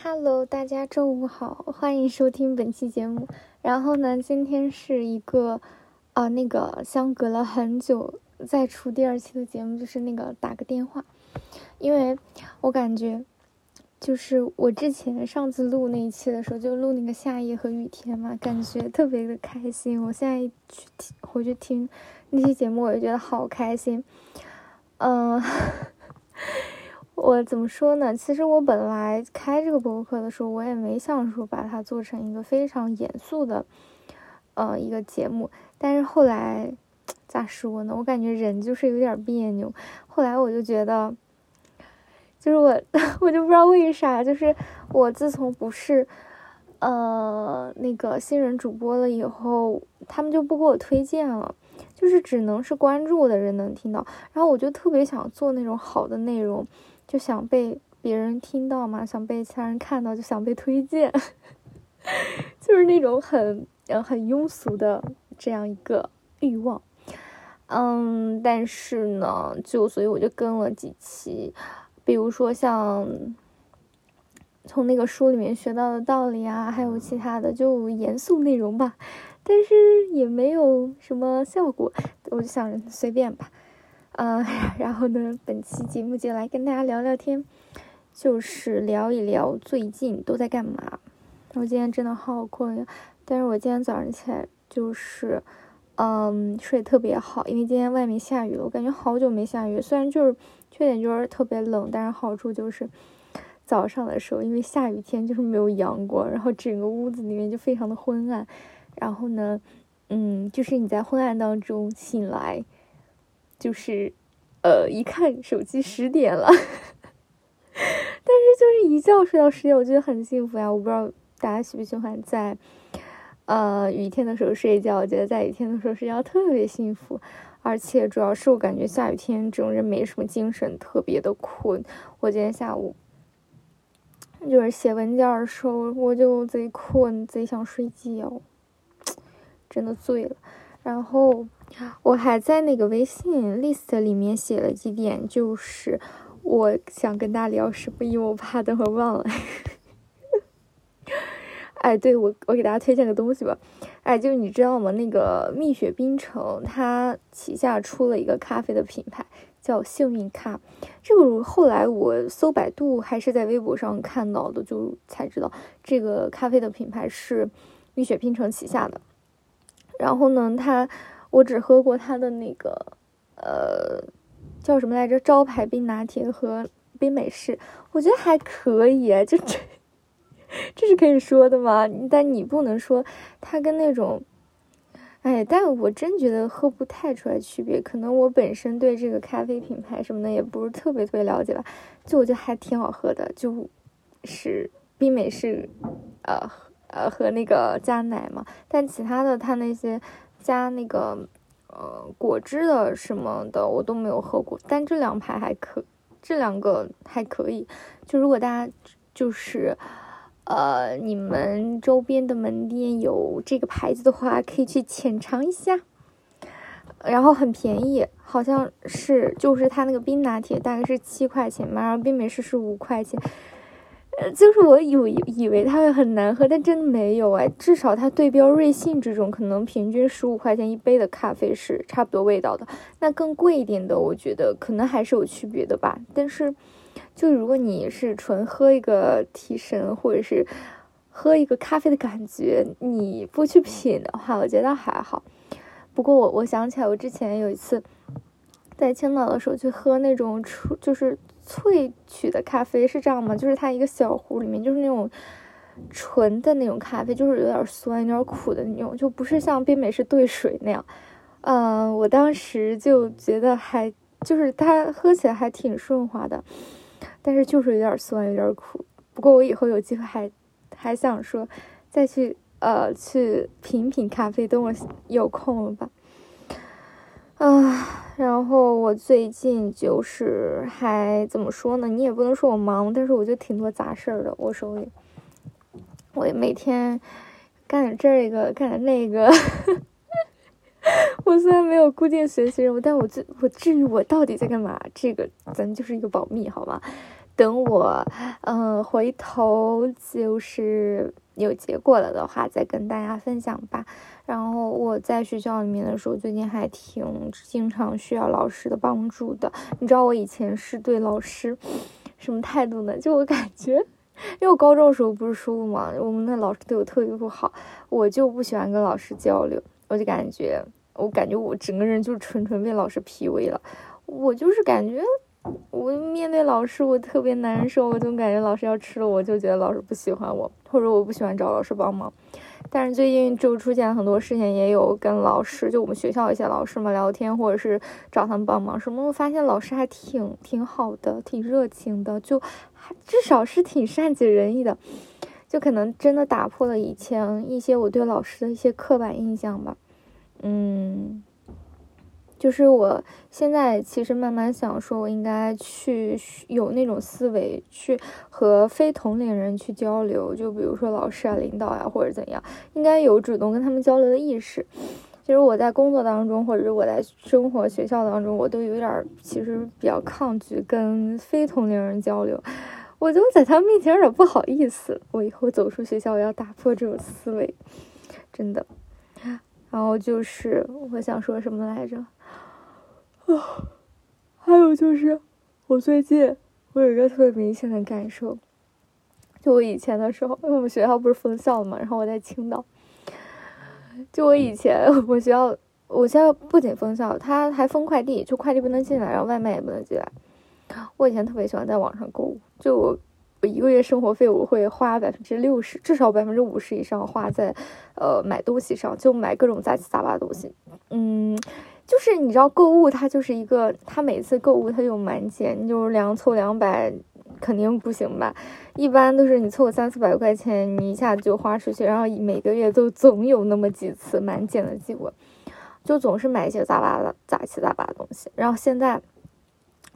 Hello，大家周五好，欢迎收听本期节目。然后呢，今天是一个啊，那个相隔了很久再出第二期的节目，就是那个打个电话，因为我感觉就是我之前上次录那一期的时候，就录那个夏夜和雨天嘛，感觉特别的开心。我现在去听回去听那期节目，我就觉得好开心。嗯。我怎么说呢？其实我本来开这个博客的时候，我也没想说把它做成一个非常严肃的，呃，一个节目。但是后来咋说呢？我感觉人就是有点别扭。后来我就觉得，就是我，我就不知道为啥，就是我自从不是呃那个新人主播了以后，他们就不给我推荐了，就是只能是关注我的人能听到。然后我就特别想做那种好的内容。就想被别人听到嘛，想被其他人看到，就想被推荐，就是那种很呃很庸俗的这样一个欲望，嗯，但是呢，就所以我就跟了几期，比如说像从那个书里面学到的道理啊，还有其他的就严肃内容吧，但是也没有什么效果，我就想随便吧。嗯，然后呢，本期节目就来跟大家聊聊天，就是聊一聊最近都在干嘛。我今天真的好困呀，但是我今天早上起来就是，嗯，睡特别好，因为今天外面下雨了，我感觉好久没下雨。虽然就是缺点就是特别冷，但是好处就是早上的时候，因为下雨天就是没有阳光，然后整个屋子里面就非常的昏暗。然后呢，嗯，就是你在昏暗当中醒来。就是，呃，一看手机十点了，但是就是一觉睡到十点，我觉得很幸福呀。我不知道大家喜不喜欢在，呃，雨天的时候睡觉。我觉得在雨天的时候睡觉特别幸福，而且主要是我感觉下雨天这种人没什么精神，特别的困。我今天下午就是写文件的时候，我就贼困，贼想睡觉，真的醉了。然后。我还在那个微信 list 里面写了几点，就是我想跟大家聊什么，因为我怕等会儿忘了。哎，对我，我给大家推荐个东西吧。哎，就是你知道吗？那个蜜雪冰城，它旗下出了一个咖啡的品牌，叫幸运咖。这个后来我搜百度还是在微博上看到的，就才知道这个咖啡的品牌是蜜雪冰城旗下的。然后呢，它。我只喝过它的那个，呃，叫什么来着？招牌冰拿铁和冰美式，我觉得还可以，就这，这是可以说的吗？但你不能说它跟那种，哎，但我真觉得喝不太出来区别。可能我本身对这个咖啡品牌什么的也不是特别特别了解吧，就我觉得还挺好喝的，就是冰美式，呃呃和那个加奶嘛。但其他的它那些。加那个，呃，果汁的什么的我都没有喝过，但这两排还可，这两个还可以。就如果大家就是，呃，你们周边的门店有这个牌子的话，可以去浅尝一下。然后很便宜，好像是就是它那个冰拿铁大概是七块钱嘛，然后冰美式是五块钱。就是我以为以为它会很难喝，但真的没有哎。至少它对标瑞幸这种可能平均十五块钱一杯的咖啡是差不多味道的。那更贵一点的，我觉得可能还是有区别的吧。但是，就如果你是纯喝一个提神，或者是喝一个咖啡的感觉，你不去品的话，我觉得还好。不过我我想起来，我之前有一次在青岛的时候去喝那种出就是。萃取的咖啡是这样吗？就是它一个小壶里面就是那种纯的那种咖啡，就是有点酸、有点苦的那种，就不是像冰美式兑水那样。嗯，我当时就觉得还就是它喝起来还挺顺滑的，但是就是有点酸、有点苦。不过我以后有机会还还想说再去呃去品品咖啡，等我有空了吧。啊，然后我最近就是还怎么说呢？你也不能说我忙，但是我就挺多杂事儿的。我手里，我也每天干点这个，干点那个。我虽然没有固定学习任务，但我至我至于我到底在干嘛，这个咱就是一个保密，好吗？等我嗯回头就是有结果了的话，再跟大家分享吧。然后我在学校里面的时候，最近还挺经常需要老师的帮助的。你知道我以前是对老师什么态度呢？就我感觉，因为我高中的时候不是说过吗？我们那老师对我特别不好，我就不喜欢跟老师交流，我就感觉。我感觉我整个人就纯纯被老师 PUA 了，我就是感觉我面对老师我特别难受，我总感觉老师要吃了我，就觉得老师不喜欢我，或者我不喜欢找老师帮忙。但是最近就出现很多事情，也有跟老师，就我们学校一些老师嘛聊天，或者是找他们帮忙什么，我发现老师还挺挺好的，挺热情的，就还至少是挺善解人意的，就可能真的打破了以前一些我对老师的一些刻板印象吧。嗯，就是我现在其实慢慢想说，我应该去有那种思维，去和非同龄人去交流。就比如说老师啊、领导呀，或者怎样，应该有主动跟他们交流的意识。其实我在工作当中，或者是我在生活、学校当中，我都有点其实比较抗拒跟非同龄人交流。我就在他们面前有点不好意思。我以后走出学校，我要打破这种思维，真的。然后就是我想说什么来着？啊，还有就是我最近我有一个特别明显的感受，就我以前的时候，因为我们学校不是封校了嘛，然后我在青岛，就我以前 我学校，我现在不仅封校，他还封快递，就快递不能进来，然后外卖也不能进来。我以前特别喜欢在网上购物，就我。我一个月生活费我会花百分之六十，至少百分之五十以上花在，呃，买东西上，就买各种杂七杂八的东西。嗯，就是你知道购物它就是一个，它每次购物它有满减，你就是两凑两百肯定不行吧？一般都是你凑个三四百块钱，你一下就花出去，然后每个月都总有那么几次满减的机会，就总是买一些杂八的杂七杂八的东西。然后现在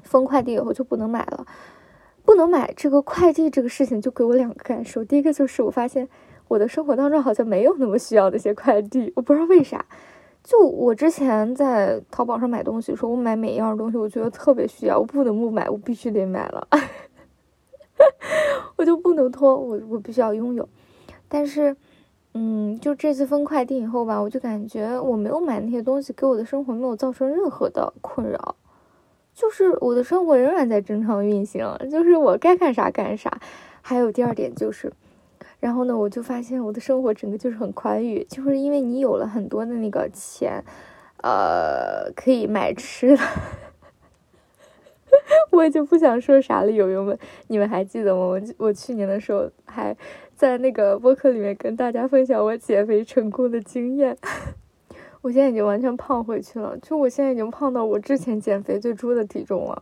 封快递以后就不能买了。不能买这个快递这个事情，就给我两个感受。第一个就是我发现我的生活当中好像没有那么需要那些快递，我不知道为啥。就我之前在淘宝上买东西，说我买每一样东西，我觉得特别需要，我不能不买，我必须得买了，我就不能拖，我我必须要拥有。但是，嗯，就这次分快递以后吧，我就感觉我没有买那些东西，给我的生活没有造成任何的困扰。就是我的生活仍然在正常运行，就是我该干啥干啥。还有第二点就是，然后呢，我就发现我的生活整个就是很宽裕，就是因为你有了很多的那个钱，呃，可以买吃的。我就不想说啥了，友友们，你们还记得吗？我我去年的时候还在那个播客里面跟大家分享我减肥成功的经验。我现在已经完全胖回去了，就我现在已经胖到我之前减肥最初的体重了，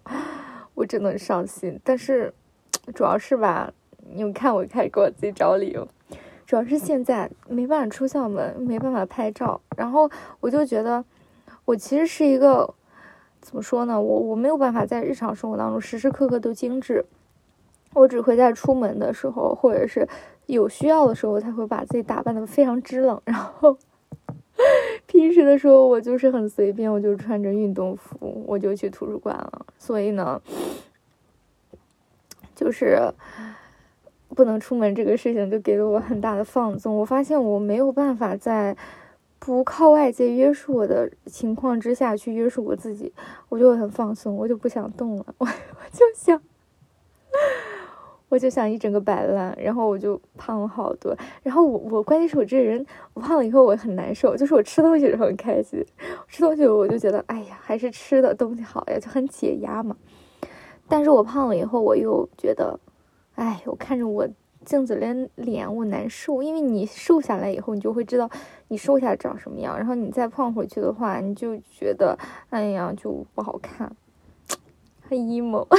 我真的伤心。但是，主要是吧，你们看我开始给我自己找理由，主要是现在没办法出校门，没办法拍照，然后我就觉得，我其实是一个怎么说呢？我我没有办法在日常生活当中时时刻刻都精致，我只会在出门的时候或者是有需要的时候才会把自己打扮的非常支棱，然后。平时的时候我就是很随便，我就穿着运动服我就去图书馆了。所以呢，就是不能出门这个事情就给了我很大的放纵。我发现我没有办法在不靠外界约束我的情况之下去约束我自己，我就很放松，我就不想动了，我我就想。我就想一整个摆烂，然后我就胖了好多。然后我我关键是我这人，我胖了以后我很难受，就是我吃东西时候很开心，吃东西我就觉得哎呀还是吃的东西好呀，就很解压嘛。但是我胖了以后我又觉得，哎，我看着我镜子里脸我难受，因为你瘦下来以后你就会知道你瘦下来长什么样，然后你再胖回去的话你就觉得哎呀就不好看，很 emo。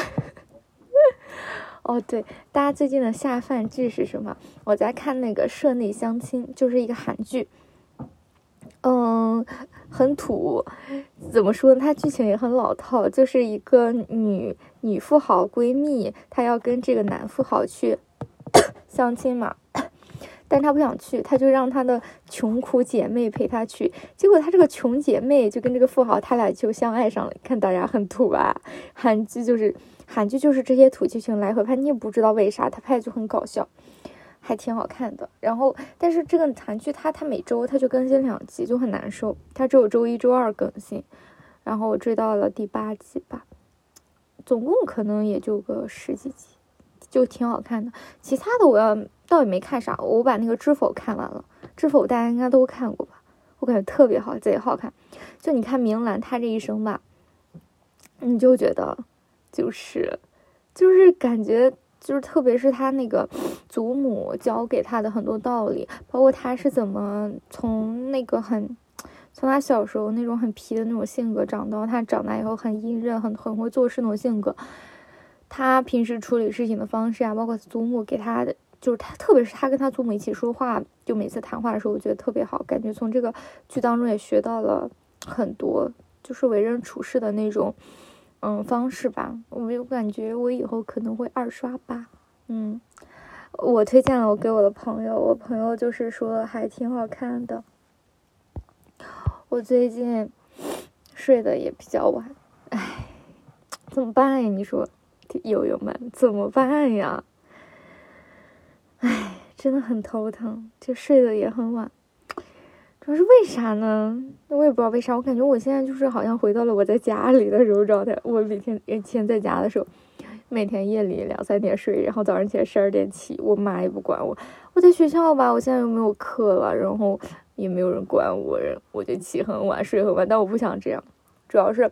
哦，对，大家最近的下饭剧是什么？我在看那个《社内相亲》，就是一个韩剧，嗯，很土，怎么说呢？它剧情也很老套，就是一个女女富豪闺蜜，她要跟这个男富豪去 相亲嘛。但她不想去，她就让她的穷苦姐妹陪她去。结果她这个穷姐妹就跟这个富豪，他俩就相爱上了。看大家很土吧？韩剧就是韩剧就是这些土剧情来回拍，你也不知道为啥，他拍的就很搞笑，还挺好看的。然后，但是这个韩剧它它每周它就更新两集，就很难受。它只有周一周二更新。然后我追到了第八集吧，总共可能也就个十几集，就挺好看的。其他的我要倒也没看啥，我把那个《知否》看完了，《知否》大家应该都看过吧？我感觉特别好，贼好看。就你看明兰她这一生吧，你就觉得。就是，就是感觉，就是特别是他那个祖母教给他的很多道理，包括他是怎么从那个很，从他小时候那种很皮的那种性格，长到他长大以后很隐忍、很很会做事那种性格，他平时处理事情的方式啊，包括祖母给他的，就是他，特别是他跟他祖母一起说话，就每次谈话的时候，我觉得特别好，感觉从这个剧当中也学到了很多，就是为人处事的那种。嗯，方式吧，我没有感觉我以后可能会二刷吧。嗯，我推荐了我给我的朋友，我朋友就是说还挺好看的。我最近睡得也比较晚，唉，怎么办呀？你说，友友们怎么办呀？唉，真的很头疼，就睡得也很晚。主要是为啥呢？我也不知道为啥。我感觉我现在就是好像回到了我在家里的时候状态。我每天以前在家的时候，每天夜里两三点睡，然后早上起来十二点起，我妈也不管我。我在学校吧，我现在又没有课了，然后也没有人管我，我就起很晚，睡很晚。但我不想这样，主要是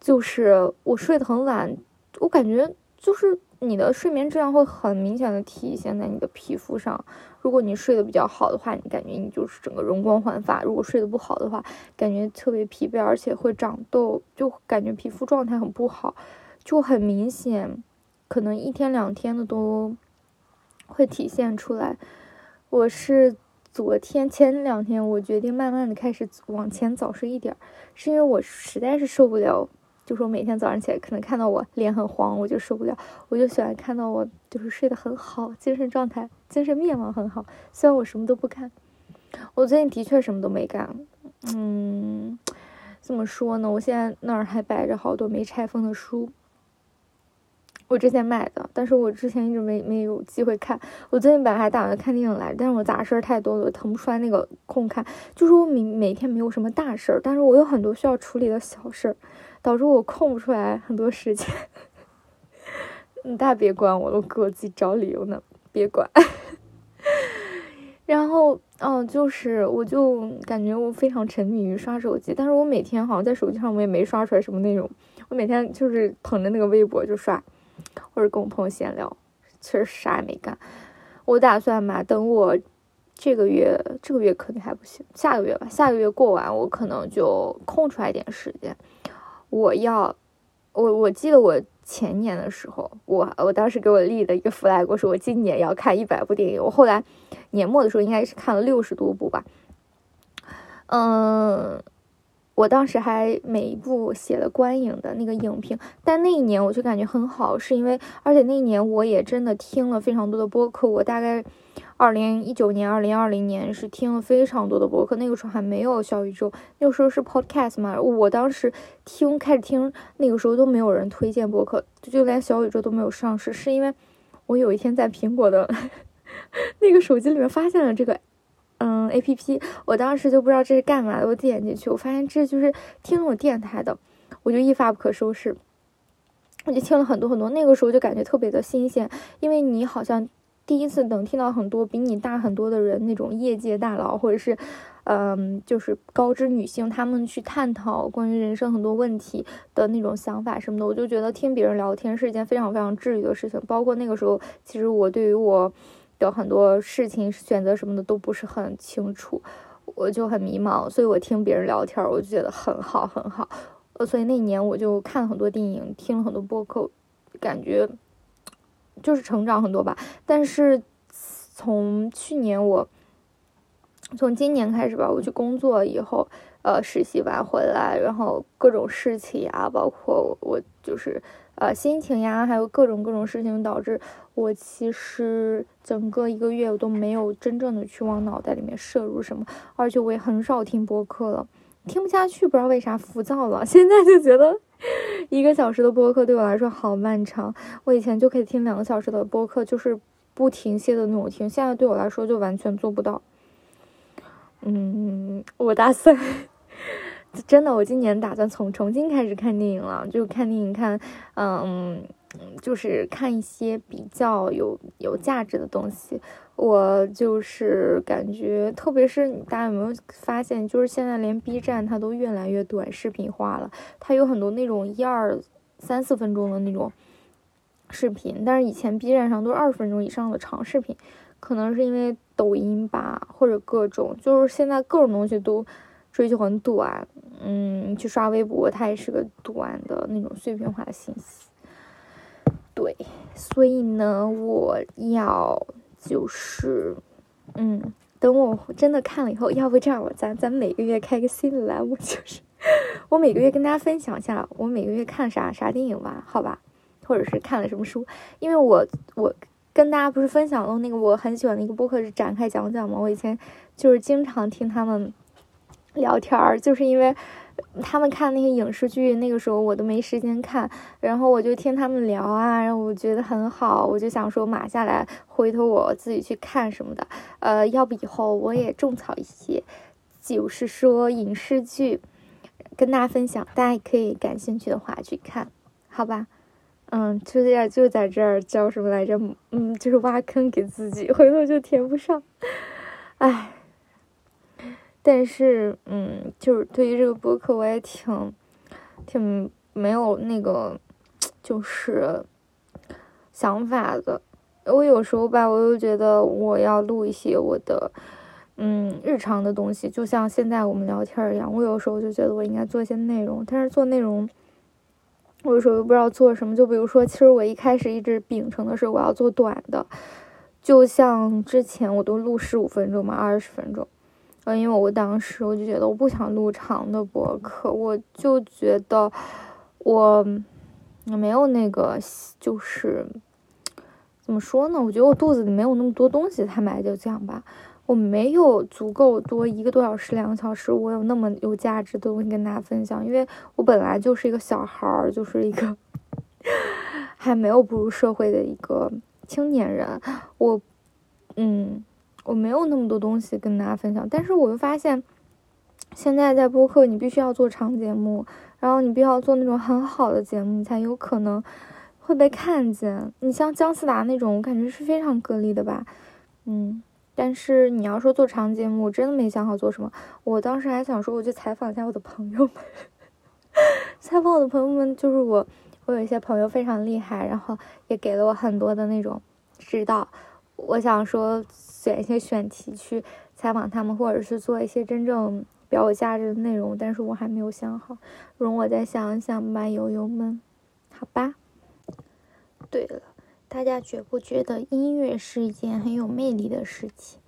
就是我睡得很晚，我感觉就是你的睡眠质量会很明显的体现在你的皮肤上。如果你睡得比较好的话，你感觉你就是整个容光焕发；如果睡得不好的话，感觉特别疲惫，而且会长痘，就感觉皮肤状态很不好，就很明显，可能一天两天的都会体现出来。我是昨天前两天，我决定慢慢的开始往前早睡一点，是因为我实在是受不了。就说每天早上起来，可能看到我脸很黄，我就受不了。我就喜欢看到我就是睡得很好，精神状态、精神面貌很好。虽然我什么都不干，我最近的确什么都没干。嗯，怎么说呢？我现在那儿还摆着好多没拆封的书，我之前买的，但是我之前一直没没有机会看。我最近本来还打算看电影来，但是我杂事儿太多了，腾不出来那个空看。就是我每每天没有什么大事儿，但是我有很多需要处理的小事儿。导致我空不出来很多时间，你，大别管我了，我给我自己找理由呢，别管。然后，嗯，就是我就感觉我非常沉迷于刷手机，但是我每天好像在手机上我也没刷出来什么内容，我每天就是捧着那个微博就刷，或者跟我朋友闲聊，其实啥也没干。我打算嘛，等我这个月这个月肯定还不行，下个月吧，下个月过完我可能就空出来一点时间。我要，我我记得我前年的时候，我我当时给我立的一个 flag，我说我今年要看一百部电影。我后来年末的时候应该是看了六十多部吧。嗯，我当时还每一部写了观影的那个影评，但那一年我就感觉很好，是因为而且那一年我也真的听了非常多的播客，我大概。二零一九年、二零二零年是听了非常多的播客，那个时候还没有小宇宙，那个时候是 Podcast 嘛。我当时听开始听，那个时候都没有人推荐播客，就连小宇宙都没有上市。是因为我有一天在苹果的 那个手机里面发现了这个嗯 APP，我当时就不知道这是干嘛的，我点进去，我发现这就是听我电台的，我就一发不可收拾，我就听了很多很多。那个时候就感觉特别的新鲜，因为你好像。第一次能听到很多比你大很多的人那种业界大佬，或者是，嗯，就是高知女性，他们去探讨关于人生很多问题的那种想法什么的，我就觉得听别人聊天是一件非常非常治愈的事情。包括那个时候，其实我对于我有很多事情选择什么的都不是很清楚，我就很迷茫，所以我听别人聊天，我就觉得很好很好。呃，所以那年我就看了很多电影，听了很多播客，感觉。就是成长很多吧，但是从去年我从今年开始吧，我去工作以后，呃，实习完回来，然后各种事情啊，包括我就是呃心情呀，还有各种各种事情，导致我其实整个一个月我都没有真正的去往脑袋里面摄入什么，而且我也很少听播客了，听不下去，不知道为啥浮躁了，现在就觉得一个小时的播客对我来说好漫长。我以前就可以听两个小时的播客，就是不停歇的那种听。现在对我来说就完全做不到。嗯，我打算，真的，我今年打算从重新开始看电影了，就看电影看，嗯，就是看一些比较有有价值的东西。我就是感觉，特别是大家有没有发现，就是现在连 B 站它都越来越短视频化了，它有很多那种一二三四分钟的那种视频，但是以前 B 站上都是二十分钟以上的长视频，可能是因为抖音吧，或者各种，就是现在各种东西都追求很短，嗯，去刷微博，它也是个短的那种碎片化的信息，对，所以呢，我要。就是，嗯，等我真的看了以后，要不这样吧，咱咱每个月开个新的栏目，就是 我每个月跟大家分享一下我每个月看啥啥电影吧，好吧，或者是看了什么书，因为我我跟大家不是分享了那个我很喜欢的一个播客是展开讲讲嘛，我以前就是经常听他们聊天儿，就是因为。他们看那些影视剧，那个时候我都没时间看，然后我就听他们聊啊，然后我觉得很好，我就想说码下来，回头我自己去看什么的。呃，要不以后我也种草一些，就是说影视剧，跟大家分享，大家也可以感兴趣的话去看，好吧？嗯，就这样，就在这儿叫什么来着？嗯，就是挖坑给自己，回头就填不上，唉。但是，嗯，就是对于这个播客，我也挺，挺没有那个，就是想法的。我有时候吧，我又觉得我要录一些我的，嗯，日常的东西，就像现在我们聊天一样。我有时候就觉得我应该做一些内容，但是做内容，我有时候又不知道做什么。就比如说，其实我一开始一直秉承的是我要做短的，就像之前我都录十五分钟嘛，二十分钟。嗯，因为我当时我就觉得我不想录长的博客，我就觉得我没有那个，就是怎么说呢？我觉得我肚子里没有那么多东西，坦白就这样吧，我没有足够多一个多小时、两个小时，我有那么有价值的东西跟大家分享。因为我本来就是一个小孩儿，就是一个还没有步入社会的一个青年人，我嗯。我没有那么多东西跟大家分享，但是我又发现，现在在播客，你必须要做长节目，然后你必须要做那种很好的节目，你才有可能会被看见。你像姜思达那种，我感觉是非常个例的吧，嗯。但是你要说做长节目，我真的没想好做什么。我当时还想说，我去采访一下我的朋友们，采访我的朋友们，就是我，我有一些朋友非常厉害，然后也给了我很多的那种指导。我想说。选一些选题去采访他们，或者是做一些真正比较有价值的内容，但是我还没有想好，容我再想一想吧，友友们，好吧。对了，大家觉不觉得音乐是一件很有魅力的事情？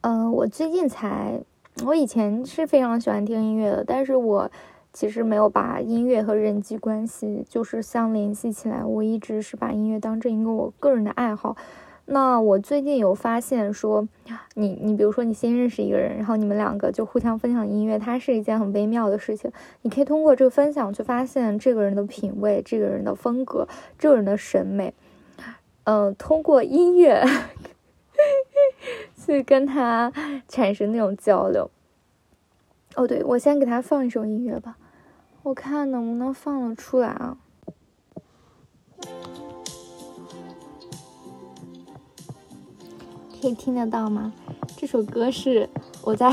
嗯，我最近才，我以前是非常喜欢听音乐的，但是我其实没有把音乐和人际关系就是相联系起来，我一直是把音乐当成一个我个人的爱好。那我最近有发现说，你你比如说你新认识一个人，然后你们两个就互相分享音乐，它是一件很微妙的事情。你可以通过这个分享去发现这个人的品味、这个人的风格、这个人的审美。嗯，通过音乐 去跟他产生那种交流。哦，对，我先给他放一首音乐吧，我看能不能放得出来啊。可以听得到吗？这首歌是我在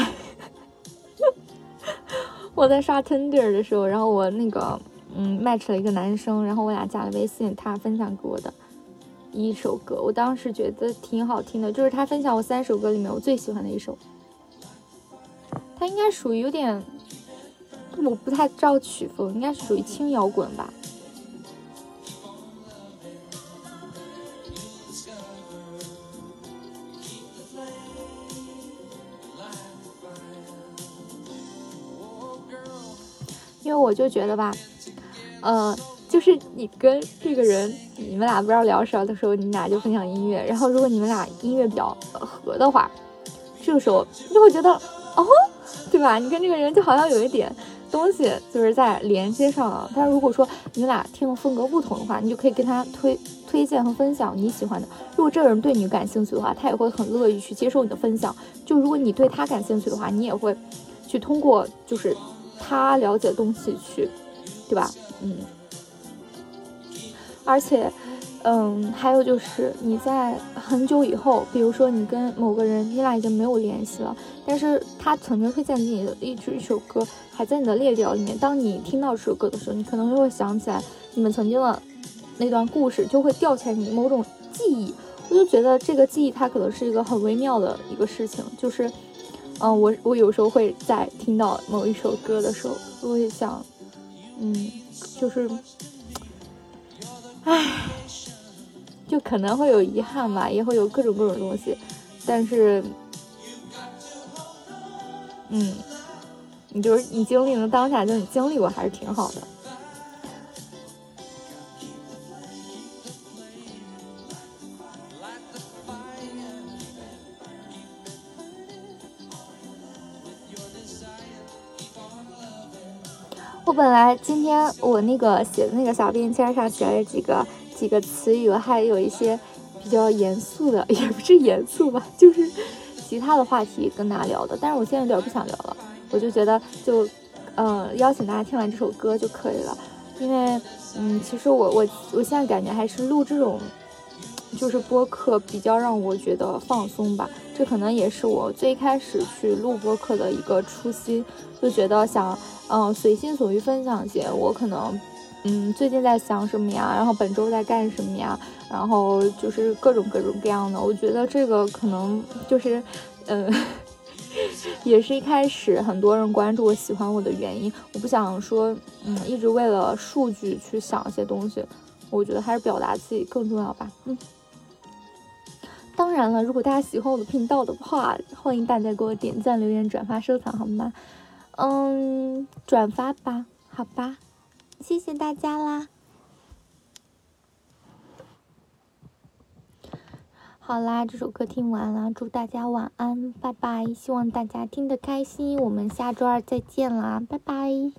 我在刷 Tinder 的时候，然后我那个嗯 match 了一个男生，然后我俩加了微信，他分享给我的一首歌，我当时觉得挺好听的，就是他分享我三首歌里面我最喜欢的一首。他应该属于有点，我不太知道曲风，应该是属于轻摇滚吧。因为我就觉得吧，呃，就是你跟这个人，你们俩不知道聊啥的时候，你们俩就分享音乐。然后，如果你们俩音乐比较合的话，这个时候你就会觉得，哦，对吧？你跟这个人就好像有一点东西就是在连接上了。但如果说你们俩听的风格不同的话，你就可以跟他推推荐和分享你喜欢的。如果这个人对你感兴趣的话，他也会很乐意去接受你的分享。就如果你对他感兴趣的话，你也会去通过就是他了解的东西去，对吧？嗯，而且。嗯，还有就是你在很久以后，比如说你跟某个人，你俩已经没有联系了，但是他曾经推荐给你的一一首歌还在你的列表里面。当你听到这首歌的时候，你可能就会想起来你们曾经的那段故事，就会吊起来你某种记忆。我就觉得这个记忆它可能是一个很微妙的一个事情，就是，嗯，我我有时候会在听到某一首歌的时候，我会想，嗯，就是，唉。就可能会有遗憾吧，也会有各种各种东西，但是，嗯，你就是你经历了当下，就你经历过还是挺好的。我本来今天我那个写的那个小便签上写了几个。几个词语，我还有一些比较严肃的，也不是严肃吧，就是其他的话题跟大家聊的。但是我现在有点不想聊了，我就觉得就，呃，邀请大家听完这首歌就可以了。因为，嗯，其实我我我现在感觉还是录这种，就是播客比较让我觉得放松吧。这可能也是我最开始去录播客的一个初心，就觉得想，嗯，随心所欲分享一些我可能。嗯，最近在想什么呀？然后本周在干什么呀？然后就是各种各种各样的。我觉得这个可能就是，嗯，也是一开始很多人关注我、喜欢我的原因。我不想说，嗯，一直为了数据去想一些东西。我觉得还是表达自己更重要吧。嗯，当然了，如果大家喜欢我的频道的话，欢迎大家给我点赞、留言、转发、收藏，好吗？嗯，转发吧，好吧。谢谢大家啦！好啦，这首歌听完了，祝大家晚安，拜拜！希望大家听得开心，我们下周二再见啦，拜拜！